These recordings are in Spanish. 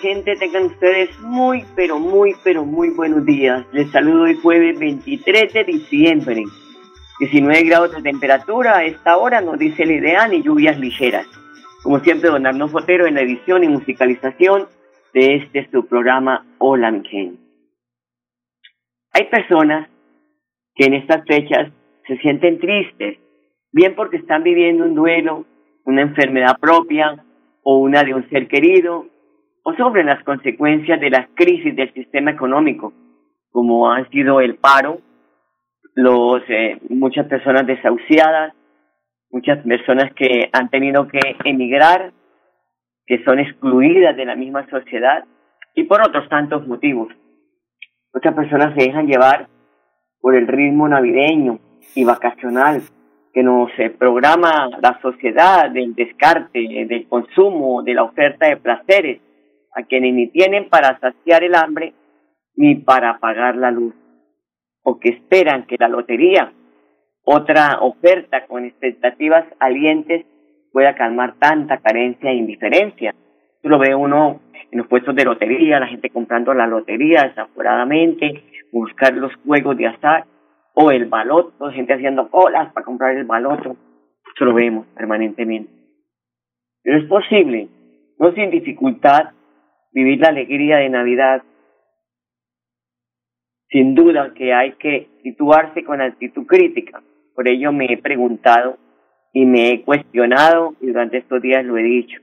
Gente, tengan ustedes muy, pero muy, pero muy buenos días. Les saludo hoy jueves 23 de diciembre. 19 grados de temperatura a esta hora, nos dice el ideal y lluvias ligeras. Como siempre, don Arnoldo Fotero en la edición y musicalización de este su programa Hola mi gente. Hay personas que en estas fechas se sienten tristes, bien porque están viviendo un duelo, una enfermedad propia o una de un ser querido, o sobre las consecuencias de las crisis del sistema económico, como han sido el paro, los eh, muchas personas desahuciadas, muchas personas que han tenido que emigrar, que son excluidas de la misma sociedad, y por otros tantos motivos. Muchas personas se dejan llevar por el ritmo navideño y vacacional que nos eh, programa la sociedad del descarte, del consumo, de la oferta de placeres, a quienes ni tienen para saciar el hambre ni para pagar la luz, o que esperan que la lotería, otra oferta con expectativas alientes, pueda calmar tanta carencia e indiferencia. Eso lo ve uno en los puestos de lotería, la gente comprando la lotería desaforadamente, buscar los juegos de azar o el baloto, gente haciendo colas para comprar el baloto. Eso lo vemos permanentemente. Pero es posible, no sin dificultad, vivir la alegría de Navidad. Sin duda que hay que situarse con actitud crítica. Por ello me he preguntado y me he cuestionado y durante estos días lo he dicho.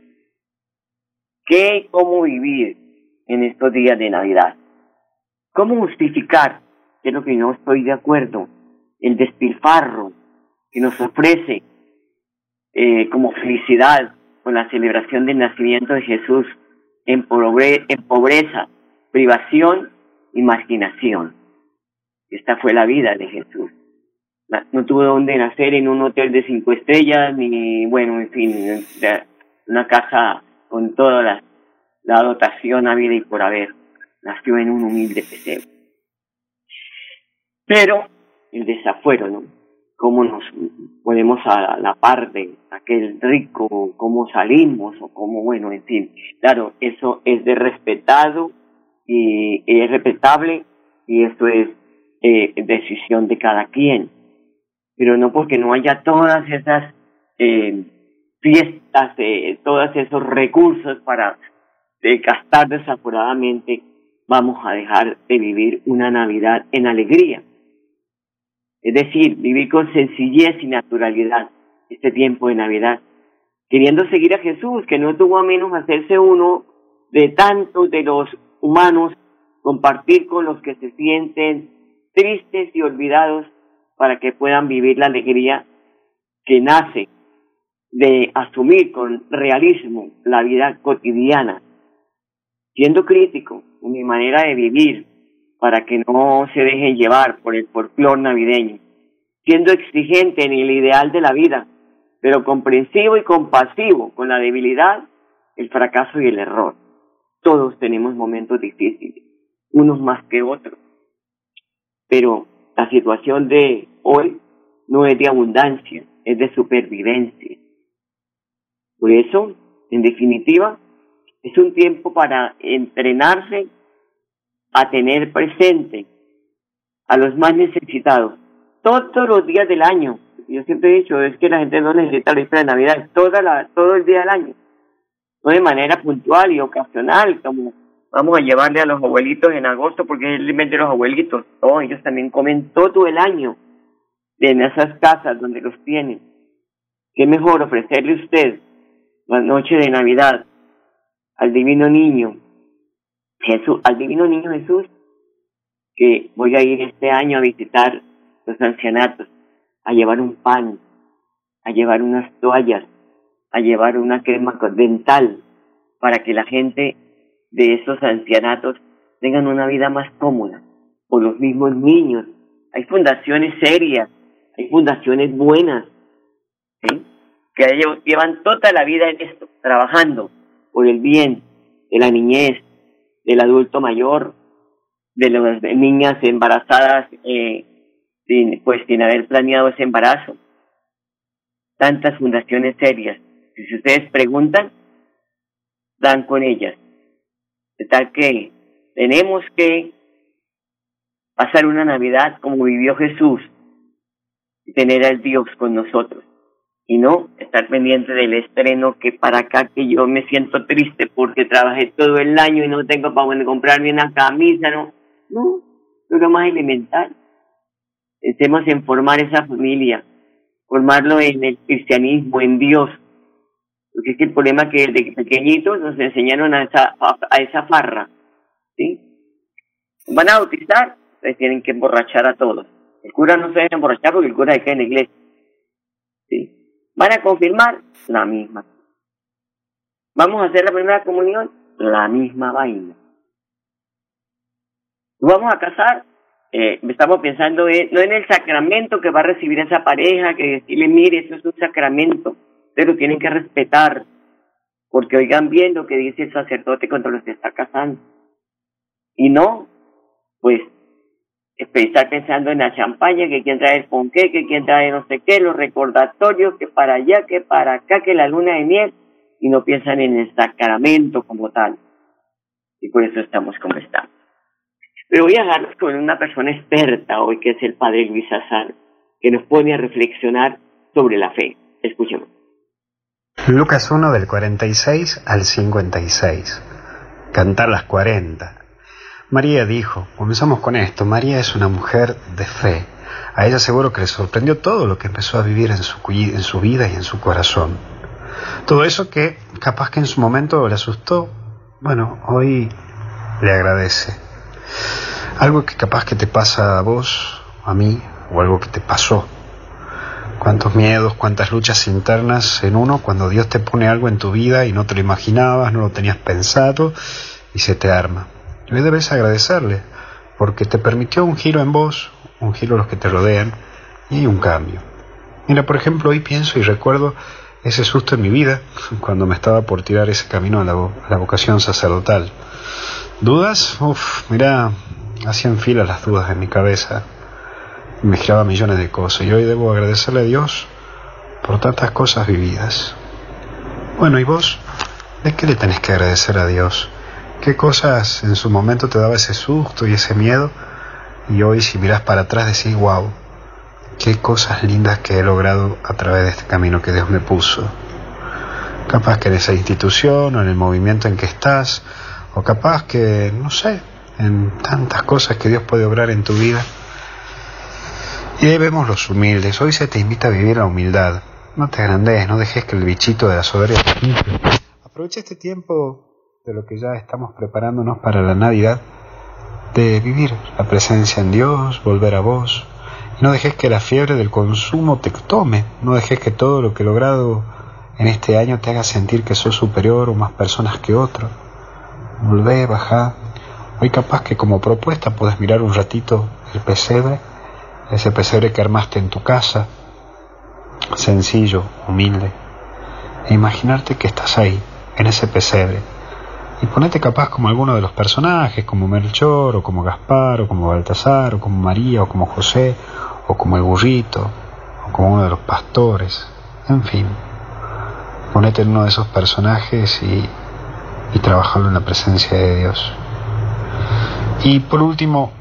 ¿Qué y cómo vivir en estos días de Navidad? ¿Cómo justificar, que lo que no estoy de acuerdo, el despilfarro que nos ofrece eh, como felicidad con la celebración del nacimiento de Jesús en, pobre- en pobreza, privación y marginación? Esta fue la vida de Jesús. No tuvo donde nacer en un hotel de cinco estrellas, ni, bueno, en fin, una casa con toda la, la dotación habida y por haber. Nació en un humilde pesebre. Pero el desafuero, ¿no? Cómo nos ponemos a la par de aquel rico, cómo salimos o cómo, bueno, en fin. Claro, eso es de respetado y es respetable y esto es eh, decisión de cada quien. Pero no porque no haya todas esas eh, fiestas, eh, todos esos recursos para eh, gastar desaforadamente, vamos a dejar de vivir una Navidad en alegría. Es decir, vivir con sencillez y naturalidad este tiempo de Navidad, queriendo seguir a Jesús, que no tuvo a menos hacerse uno de tantos de los humanos, compartir con los que se sienten tristes y olvidados para que puedan vivir la alegría que nace de asumir con realismo la vida cotidiana, siendo crítico en mi manera de vivir para que no se dejen llevar por el folclor navideño, siendo exigente en el ideal de la vida, pero comprensivo y compasivo con la debilidad, el fracaso y el error. Todos tenemos momentos difíciles, unos más que otros, pero la situación de hoy no es de abundancia, es de supervivencia. Por eso, en definitiva, es un tiempo para entrenarse a tener presente a los más necesitados todos los días del año. Yo siempre he dicho, es que la gente no necesita la víspera de Navidad, toda la, todo el día del año. No de manera puntual y ocasional, como vamos a llevarle a los abuelitos en agosto, porque es el de los abuelitos. No, ellos también comen todo el año en esas casas donde los tienen. ¿Qué mejor ofrecerle usted la noche de Navidad al divino niño, Jesús, al divino niño Jesús, que voy a ir este año a visitar los ancianatos, a llevar un pan, a llevar unas toallas, a llevar una crema dental, para que la gente de esos ancianatos tengan una vida más cómoda, o los mismos niños. Hay fundaciones serias, hay fundaciones buenas, que llevan toda la vida en esto, trabajando por el bien de la niñez, del adulto mayor, de las niñas embarazadas eh, sin, pues sin haber planeado ese embarazo. Tantas fundaciones serias. Si ustedes preguntan, dan con ellas. De tal que tenemos que pasar una Navidad como vivió Jesús y tener al Dios con nosotros. Y no estar pendiente del estreno que para acá que yo me siento triste porque trabajé todo el año y no tengo para comprarme una camisa, no. No, es lo más elemental. Estemos en formar esa familia, formarlo en el cristianismo, en Dios. Porque es que el problema es que desde pequeñitos nos enseñaron a esa, a, esa farra. ¿sí? Van a bautizar, pues tienen que emborrachar a todos. El cura no se debe emborrachar porque el cura queda en la iglesia. ¿sí? Van a confirmar la misma. Vamos a hacer la primera comunión, la misma vaina. Vamos a casar, eh, estamos pensando en, no en el sacramento que va a recibir esa pareja, que decirle, mire, eso es un sacramento, pero tienen que respetar, porque oigan bien lo que dice el sacerdote cuando los está casando. Y no, pues, estar pensando en la champaña, que quien trae el ponqué, que quien trae no sé qué, los recordatorios, que para allá, que para acá, que la luna de miel, y no piensan en el sacramento como tal. Y por eso estamos como estamos. Pero voy a hablar con una persona experta hoy, que es el padre Luis Azar, que nos pone a reflexionar sobre la fe. Escuchemos. Lucas 1 del 46 al 56. Cantar las 40. María dijo, comenzamos con esto, María es una mujer de fe. A ella seguro que le sorprendió todo lo que empezó a vivir en su, en su vida y en su corazón. Todo eso que capaz que en su momento le asustó, bueno, hoy le agradece. Algo que capaz que te pasa a vos, a mí, o algo que te pasó. Cuántos miedos, cuántas luchas internas en uno cuando Dios te pone algo en tu vida y no te lo imaginabas, no lo tenías pensado y se te arma. Hoy debes agradecerle porque te permitió un giro en vos, un giro a los que te rodean y un cambio. Mira, por ejemplo, hoy pienso y recuerdo ese susto en mi vida cuando me estaba por tirar ese camino a la, a la vocación sacerdotal. ¿Dudas? Uf, mira, hacían fila las dudas en mi cabeza. Me giraba millones de cosas. Y hoy debo agradecerle a Dios por tantas cosas vividas. Bueno, ¿y vos? ¿De qué le tenés que agradecer a Dios? ¿Qué cosas en su momento te daba ese susto y ese miedo? Y hoy si miras para atrás decís, wow, qué cosas lindas que he logrado a través de este camino que Dios me puso. Capaz que en esa institución o en el movimiento en que estás, o capaz que, no sé, en tantas cosas que Dios puede obrar en tu vida. Y ahí vemos los humildes. Hoy se te invita a vivir la humildad. No te agrandes, no dejes que el bichito de la soberbia te Aprovecha este tiempo de lo que ya estamos preparándonos para la Navidad, de vivir la presencia en Dios, volver a vos. Y no dejes que la fiebre del consumo te tome. No dejes que todo lo que he logrado en este año te haga sentir que sos superior o más personas que otro volvé, bajá. Hoy capaz que como propuesta puedes mirar un ratito el pesebre, ese pesebre que armaste en tu casa, sencillo, humilde, e imaginarte que estás ahí, en ese pesebre, y ponete capaz como alguno de los personajes, como Melchor, o como Gaspar, o como Baltasar, o como María, o como José, o como el burrito, o como uno de los pastores, en fin. Ponete en uno de esos personajes y, y trabajarlo en la presencia de Dios. Y por último,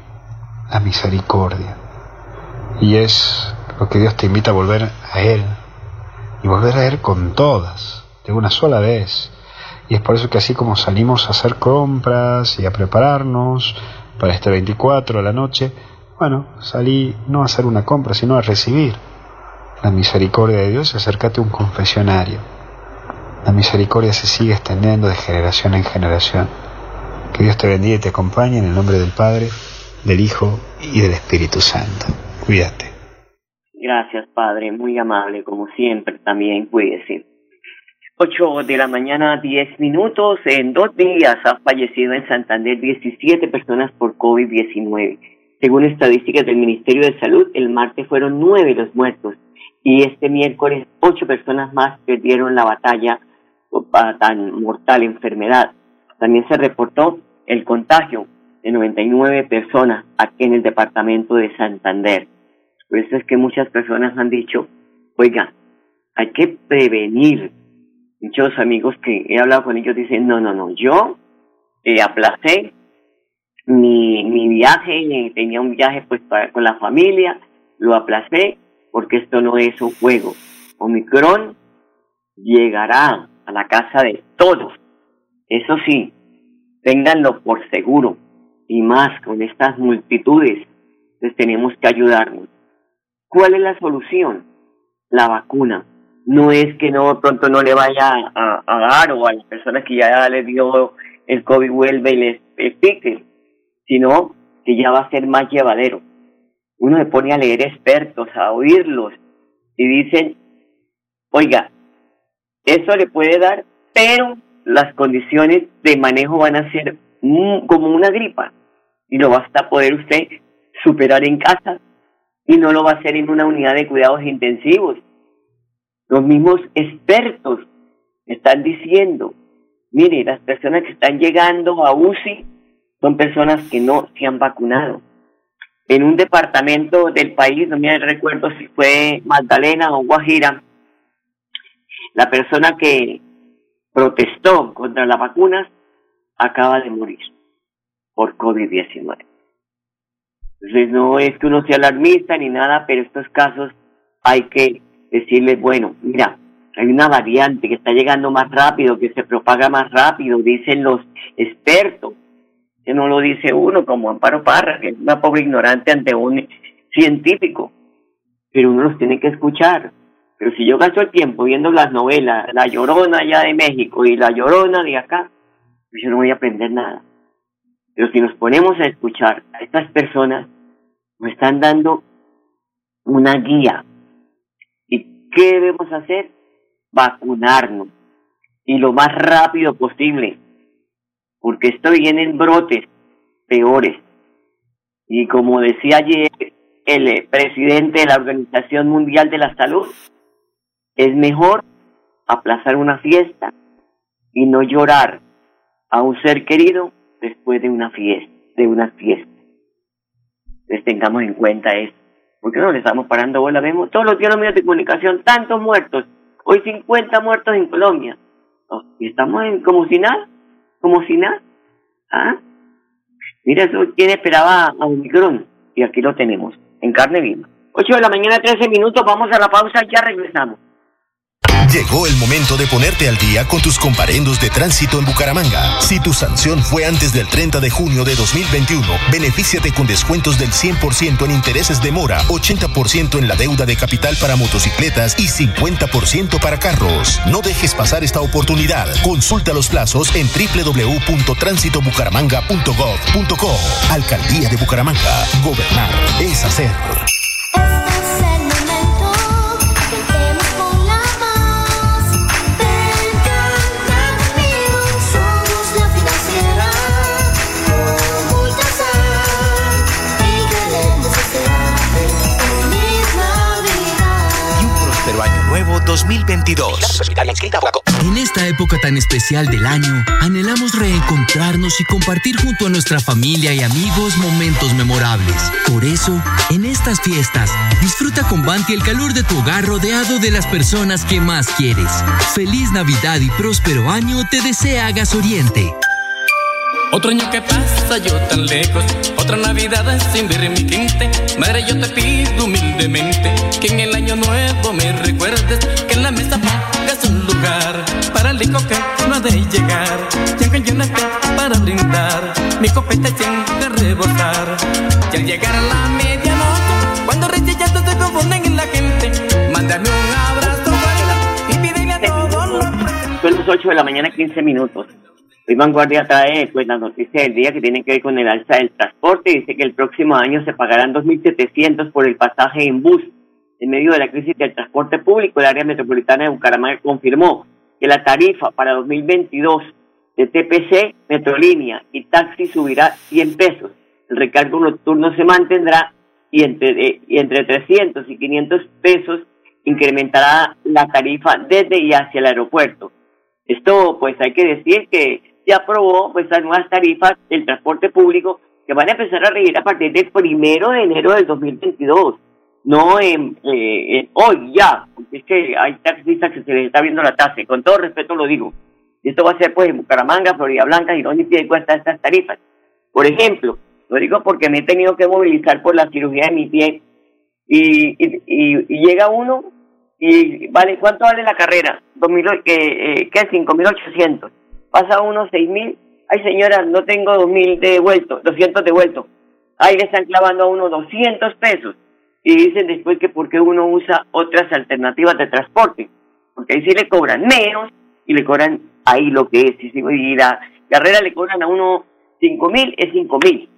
la misericordia. Y es lo que Dios te invita a volver a Él. Y volver a Él con todas, de una sola vez. Y es por eso que así como salimos a hacer compras y a prepararnos para este 24 a la noche, bueno, salí no a hacer una compra, sino a recibir la misericordia de Dios y acércate a un confesionario. La misericordia se sigue extendiendo de generación en generación. Que Dios te bendiga y te acompañe en el nombre del Padre, del Hijo y del Espíritu Santo. Cuídate. Gracias, Padre, muy amable, como siempre, también cuídese. 8 de la mañana, 10 minutos. En dos días ha fallecido en Santander 17 personas por COVID-19. Según estadísticas del Ministerio de Salud, el martes fueron nueve los muertos y este miércoles ocho personas más perdieron la batalla para tan mortal enfermedad. También se reportó el contagio de 99 personas aquí en el departamento de Santander. Por eso es que muchas personas han dicho, oiga, hay que prevenir muchos amigos que he hablado con ellos dicen, no, no, no, yo eh, aplacé mi, mi viaje, tenía un viaje pues para, con la familia, lo aplacé porque esto no es un juego. Omicron llegará a la casa de todos. Eso sí, ténganlo por seguro y más con estas multitudes, pues tenemos que ayudarnos. ¿Cuál es la solución? La vacuna no es que no pronto no le vaya a, dar o a las personas que ya le dio el COVID vuelve y les pique, sino que ya va a ser más llevadero. Uno se pone a leer expertos, a oírlos, y dicen, oiga, eso le puede dar, pero las condiciones de manejo van a ser como una gripa, y lo va a poder usted superar en casa, y no lo va a hacer en una unidad de cuidados intensivos, los mismos expertos están diciendo, mire, las personas que están llegando a UCI son personas que no se han vacunado. En un departamento del país, no me recuerdo si fue Magdalena o Guajira, la persona que protestó contra las vacunas acaba de morir por COVID-19. Entonces no es que uno sea alarmista ni nada, pero estos casos hay que decirles, bueno, mira, hay una variante que está llegando más rápido, que se propaga más rápido, dicen los expertos, que no lo dice uno como Amparo Parra, que es una pobre ignorante ante un científico, pero uno los tiene que escuchar. Pero si yo gasto el tiempo viendo las novelas, La Llorona allá de México y La Llorona de acá, pues yo no voy a aprender nada. Pero si nos ponemos a escuchar a estas personas, nos están dando una guía, ¿Qué debemos hacer? Vacunarnos. Y lo más rápido posible. Porque esto viene en brotes peores. Y como decía ayer el presidente de la Organización Mundial de la Salud, es mejor aplazar una fiesta y no llorar a un ser querido después de una fiesta, de una fiesta. Les tengamos en cuenta esto. ¿Por qué no le estamos parando bola? Vemos todos los días los medios de comunicación, tantos muertos. Hoy 50 muertos en Colombia. Oh, y estamos en, como si nada, como si nada. ¿Ah? Mira, eso quién esperaba a Omicron. Y aquí lo tenemos, en carne viva. 8 de la mañana, 13 minutos, vamos a la pausa, ya regresamos. Llegó el momento de ponerte al día con tus comparendos de tránsito en Bucaramanga. Si tu sanción fue antes del 30 de junio de 2021, benefíciate con descuentos del 100% en intereses de mora, 80% en la deuda de capital para motocicletas y 50% para carros. No dejes pasar esta oportunidad. Consulta los plazos en www.transitobucaramanga.gov.co. Alcaldía de Bucaramanga. Gobernar es hacer. 2022. En esta época tan especial del año, anhelamos reencontrarnos y compartir junto a nuestra familia y amigos momentos memorables. Por eso, En estas fiestas, disfruta con Banti el calor de tu hogar rodeado de las personas que más quieres. Feliz Navidad y próspero año te desea Gas Oriente. Otro año que pasa yo tan lejos, otra Navidad sin ver mi gente. Madre, yo te pido humildemente que en el año nuevo me recuerdes que en la mesa pongas un lugar para el hijo que no ha de llegar. Ya que yo no para brindar, mi copeta siempre rebosar. Y al llegar a la medianoche, cuando reyes ya se confunden en la gente, mándame un abrazo y pídele a todos los Son las 8 de la mañana, 15 minutos. Hoy Vanguardia trae pues, la noticia del día que tiene que ver con el alza del transporte. Dice que el próximo año se pagarán 2.700 por el pasaje en bus. En medio de la crisis del transporte público, el área metropolitana de Bucaramanga confirmó que la tarifa para 2022 de TPC, Metrolínea y taxi subirá 100 pesos. El recargo nocturno se mantendrá y entre, eh, y entre 300 y 500 pesos incrementará la tarifa desde y hacia el aeropuerto. Esto, pues hay que decir que se aprobó pues las nuevas tarifas del transporte público que van a empezar a regir a partir del primero de enero del 2022. No en, eh, en hoy ya, porque es que hay taxistas que se les está viendo la tasa, y con todo respeto lo digo. Y esto va a ser pues en Bucaramanga, Florida Blanca, y y pie cuesta estas tarifas. Por ejemplo, lo digo porque me he tenido que movilizar por la cirugía de mi pie y, y, y, y llega uno y vale, ¿cuánto vale la carrera? Dos mil, que, eh, ¿Qué? Cinco mil ochocientos. Pasa uno seis mil. Ay, señora, no tengo dos mil devuelto, doscientos devuelto. Ahí le están clavando a uno doscientos pesos. Y dicen después que porque uno usa otras alternativas de transporte. Porque ahí sí le cobran menos y le cobran ahí lo que es. Y la carrera le cobran a uno cinco mil, es cinco mil.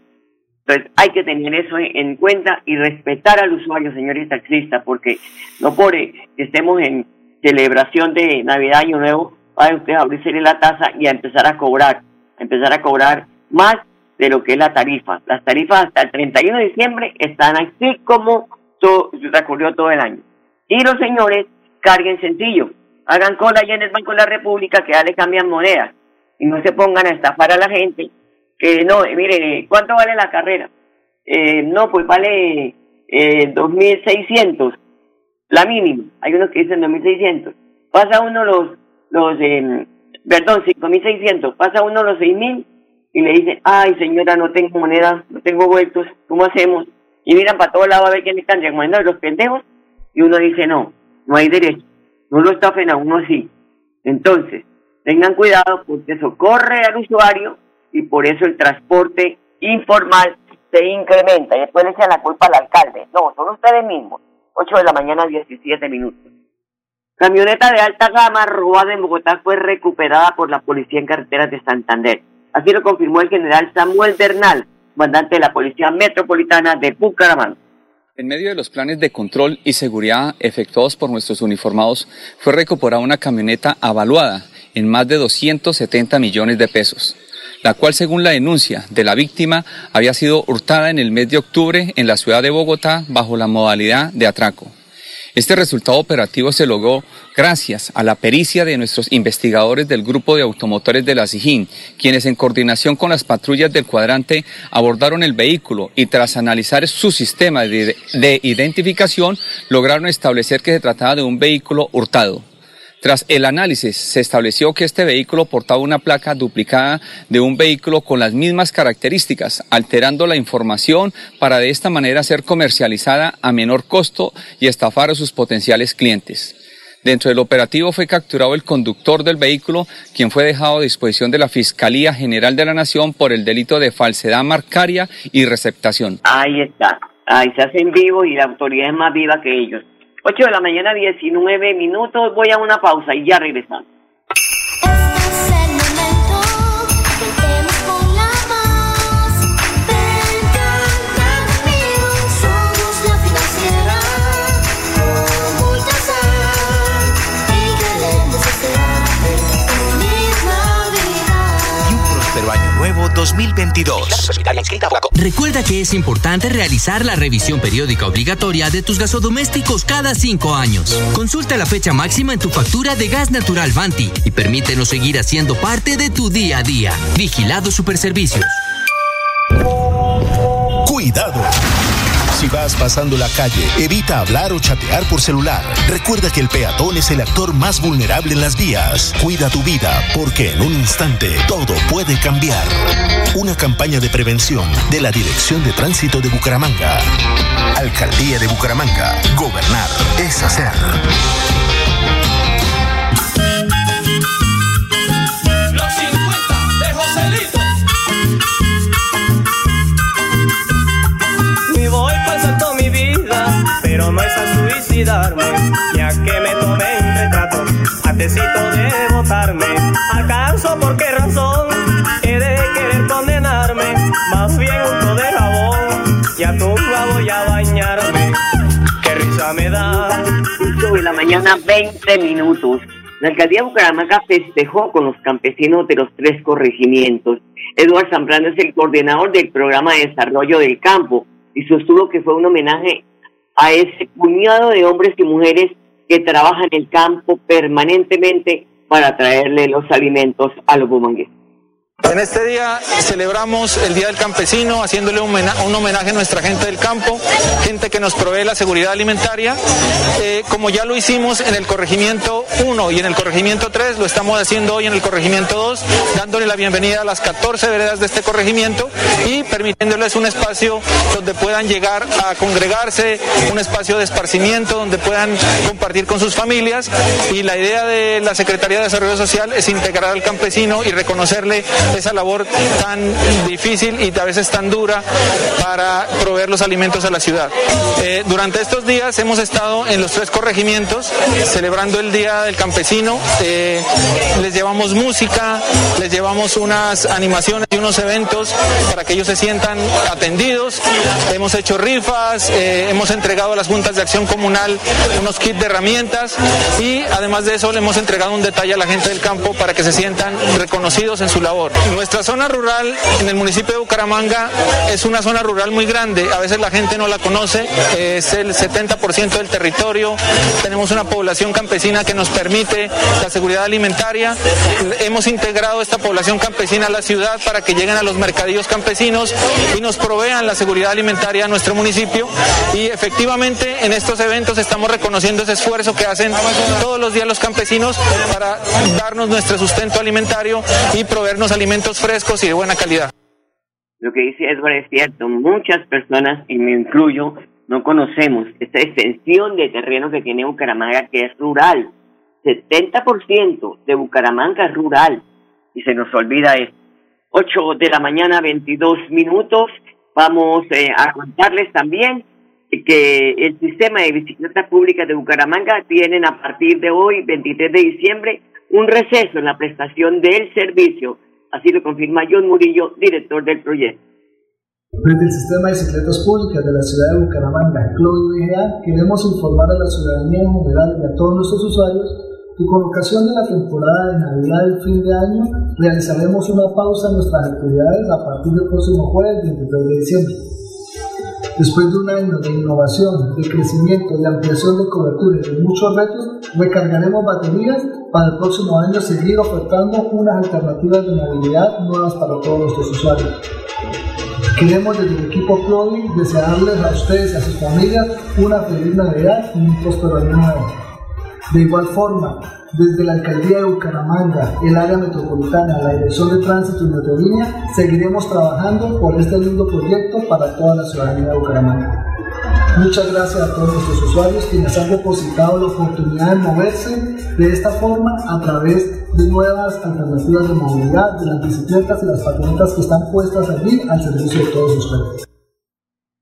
Entonces hay que tener eso en cuenta y respetar al usuario, señores taxistas, porque no por que estemos en celebración de Navidad, Año Nuevo, usted a abrirse la tasa y a empezar a cobrar, a empezar a cobrar más de lo que es la tarifa. Las tarifas hasta el 31 de diciembre están así como todo, recorrió todo el año. Y los señores carguen sencillo, hagan cola allá en el Banco de la República que ya le cambian monedas y no se pongan a estafar a la gente que no, eh, mire, ¿cuánto vale la carrera? Eh, no, pues vale eh, 2.600, la mínima. Hay unos que dicen 2.600. Pasa uno los, los eh, perdón, 5.600. Pasa uno los 6.000 y le dicen, ay señora, no tengo moneda, no tengo vueltos, ¿cómo hacemos? Y miran para todos lados a ver quién están llamando los pendejos. Y uno dice, no, no hay derecho. No lo estafen a uno así. Entonces, tengan cuidado porque socorre al usuario y por eso el transporte informal se incrementa. Y después le echan la culpa al alcalde. No, son ustedes mismos. 8 de la mañana, 17 minutos. Camioneta de alta gama robada en Bogotá fue recuperada por la policía en carreteras de Santander. Así lo confirmó el general Samuel Bernal, comandante de la Policía Metropolitana de Bucaramanga. En medio de los planes de control y seguridad efectuados por nuestros uniformados, fue recuperada una camioneta avaluada en más de 270 millones de pesos la cual según la denuncia de la víctima había sido hurtada en el mes de octubre en la ciudad de Bogotá bajo la modalidad de atraco. Este resultado operativo se logró gracias a la pericia de nuestros investigadores del grupo de automotores de la SIJIN, quienes en coordinación con las patrullas del cuadrante abordaron el vehículo y tras analizar su sistema de, de identificación lograron establecer que se trataba de un vehículo hurtado. Tras el análisis, se estableció que este vehículo portaba una placa duplicada de un vehículo con las mismas características, alterando la información para de esta manera ser comercializada a menor costo y estafar a sus potenciales clientes. Dentro del operativo fue capturado el conductor del vehículo, quien fue dejado a disposición de la Fiscalía General de la Nación por el delito de falsedad marcaria y receptación. Ahí está. Ahí se hacen vivos y la autoridad es más viva que ellos. 8 de la mañana, 19 minutos. Voy a una pausa y ya regresamos. 2022. Recuerda que es importante realizar la revisión periódica obligatoria de tus gasodomésticos cada cinco años. Consulta la fecha máxima en tu factura de gas natural Vanti y permítenos seguir haciendo parte de tu día a día. Vigilado Superservicios. Cuidado. Si vas pasando la calle, evita hablar o chatear por celular. Recuerda que el peatón es el actor más vulnerable en las vías. Cuida tu vida, porque en un instante todo puede cambiar. Una campaña de prevención de la Dirección de Tránsito de Bucaramanga. Alcaldía de Bucaramanga. Gobernar es hacer. A suicidarme, ya que me tomé un retrato, antesito de votarme. ¿Acaso por qué razón he de querer condenarme? Más bien unto de jabón, y a tu voy a bañarme. Qué risa me da. 8 de la mañana, 20 minutos. La alcaldía de Bucaramanga festejó con los campesinos de los tres corregimientos. Eduardo Zambrano es el coordinador del programa de desarrollo del campo y sostuvo que fue un homenaje a ese puñado de hombres y mujeres que trabajan en el campo permanentemente para traerle los alimentos a los bumangueses. En este día celebramos el Día del Campesino haciéndole un homenaje, a nuestra gente del campo, gente que nos provee la seguridad alimentaria, eh, como ya lo hicimos en el corregimiento 1 y en el corregimiento 3, lo estamos haciendo hoy en el corregimiento 2, dándole la bienvenida a las 14 veredas de este corregimiento y permitiéndoles un espacio donde puedan llegar a congregarse, un espacio de esparcimiento donde puedan compartir con sus familias. Y la idea de la Secretaría de Desarrollo Social es integrar al campesino y reconocerle esa labor tan difícil y a veces tan dura para proveer los alimentos a la ciudad. Eh, durante estos días hemos estado en los tres corregimientos celebrando el Día del Campesino. Eh, les llevamos música, les llevamos unas animaciones y unos eventos para que ellos se sientan atendidos. Hemos hecho rifas, eh, hemos entregado a las juntas de acción comunal unos kits de herramientas y además de eso le hemos entregado un detalle a la gente del campo para que se sientan reconocidos en su labor. Nuestra zona rural en el municipio de Bucaramanga es una zona rural muy grande, a veces la gente no la conoce, es el 70% del territorio, tenemos una población campesina que nos permite la seguridad alimentaria, hemos integrado esta población campesina a la ciudad para que lleguen a los mercadillos campesinos y nos provean la seguridad alimentaria a nuestro municipio. Y efectivamente en estos eventos estamos reconociendo ese esfuerzo que hacen todos los días los campesinos para darnos nuestro sustento alimentario y proveernos alimentos frescos y de buena calidad. Lo que dice Edward es cierto, muchas personas, y me incluyo, no conocemos esta extensión de terreno que tiene Bucaramanga, que es rural. 70% de Bucaramanga es rural, y se nos olvida eso. 8 de la mañana, 22 minutos. Vamos eh, a contarles también que el sistema de bicicletas públicas de Bucaramanga tienen a partir de hoy, 23 de diciembre, un receso en la prestación del servicio. Así lo confirma John Murillo, director del proyecto. Desde el Sistema de Bicicletas Públicas de la ciudad de Bucaramanga, Clodo BGA, queremos informar a la ciudadanía en general y a todos nuestros usuarios que con ocasión de la temporada de Navidad y fin de año realizaremos una pausa en nuestras actividades a partir del próximo jueves 23 de diciembre. Después de un año de innovación, de crecimiento, de ampliación de cobertura y de muchos retos, recargaremos baterías para el próximo año seguir ofertando unas alternativas de movilidad nuevas para todos nuestros usuarios. Queremos desde el equipo Clodi desearles a ustedes y a sus familias una feliz Navidad y un próspero año nuevo. De igual forma, desde la Alcaldía de Bucaramanga, el área metropolitana, la Dirección de Tránsito y Metrolínea, seguiremos trabajando por este lindo proyecto para toda la ciudadanía de Bucaramanga. Muchas gracias a todos nuestros usuarios quienes han depositado la oportunidad de moverse de esta forma a través de nuevas alternativas de movilidad, de las bicicletas y las patinetas que están puestas allí al servicio de todos ustedes.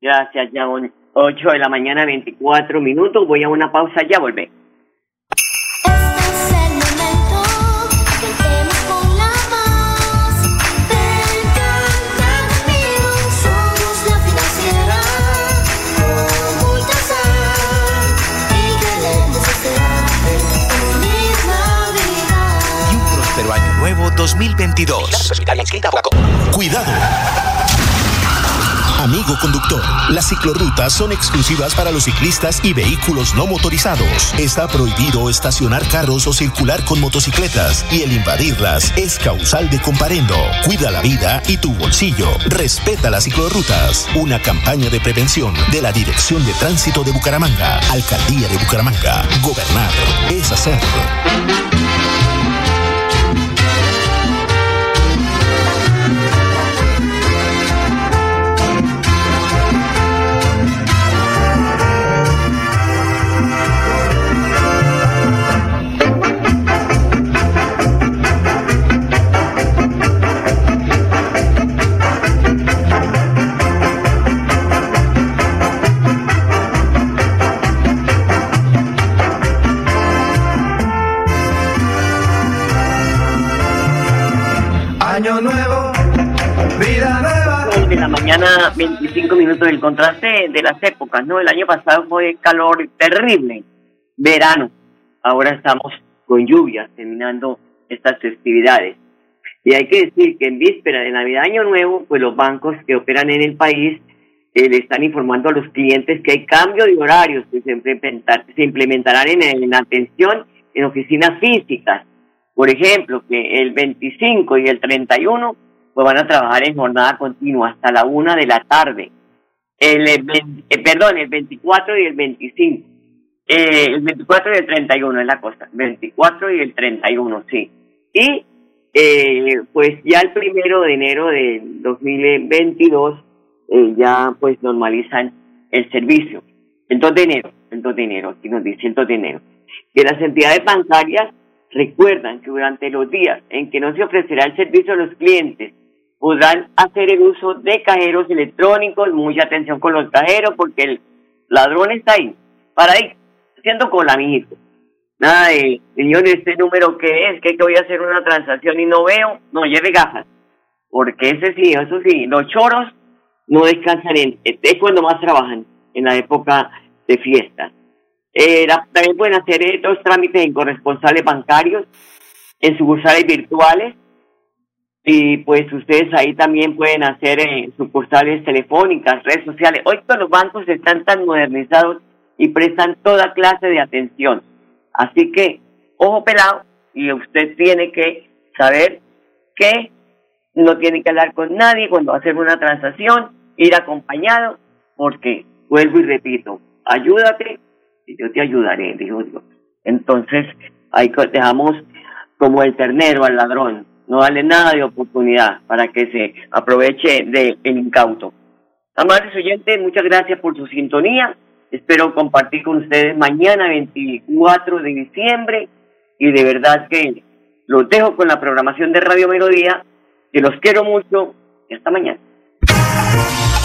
Gracias, ya 8 de la mañana, 24 minutos. Voy a una pausa, ya volvemos. 2022. Cuidado. Amigo conductor, las ciclorrutas son exclusivas para los ciclistas y vehículos no motorizados. Está prohibido estacionar carros o circular con motocicletas y el invadirlas es causal de comparendo. Cuida la vida y tu bolsillo. Respeta las ciclorrutas. Una campaña de prevención de la Dirección de Tránsito de Bucaramanga, Alcaldía de Bucaramanga. Gobernar es hacer. Mañana 25 minutos del contraste de las épocas, ¿no? El año pasado fue calor terrible, verano. Ahora estamos con lluvias, terminando estas festividades. Y hay que decir que en víspera de Navidad Año Nuevo, pues los bancos que operan en el país eh, le están informando a los clientes que hay cambio de horarios que se, implementarán en, en la atención en oficinas físicas. Por ejemplo, que el 25 y el 31 pues van a trabajar en jornada continua hasta la una de la tarde. El, eh, perdón, el 24 y el 25. Eh, el 24 y el 31 es la cosa. 24 y el 31, sí. Y eh, pues ya el primero de enero del 2022 eh, ya pues normalizan el servicio. El 2 de enero, el 2 de enero, aquí nos dice el 2 de enero. Que las entidades bancarias recuerdan que durante los días en que no se ofrecerá el servicio a los clientes podrán hacer el uso de cajeros electrónicos, mucha atención con los cajeros porque el ladrón está ahí, para ahí, haciendo cola, mijito. Nada de, señor, este número que es, que voy a hacer una transacción y no veo, no, lleve gafas, porque ese sí, eso sí, los choros no descansan en, es cuando más trabajan, en la época de fiesta. Eh, también pueden hacer estos trámites en corresponsales bancarios, en sucursales virtuales, y pues ustedes ahí también pueden hacer eh, sucursales telefónicas, redes sociales. Hoy todos los bancos están tan modernizados y prestan toda clase de atención. Así que, ojo pelado, y usted tiene que saber que no tiene que hablar con nadie cuando va a hacer una transacción, ir acompañado, porque, vuelvo y repito, ayúdate yo te ayudaré, dijo Dios. Entonces, ahí dejamos como el ternero al ladrón no vale nada de oportunidad para que se aproveche del el incauto. Amables oyentes, muchas gracias por su sintonía. Espero compartir con ustedes mañana 24 de diciembre y de verdad que los dejo con la programación de Radio Melodía, que los quiero mucho y hasta mañana.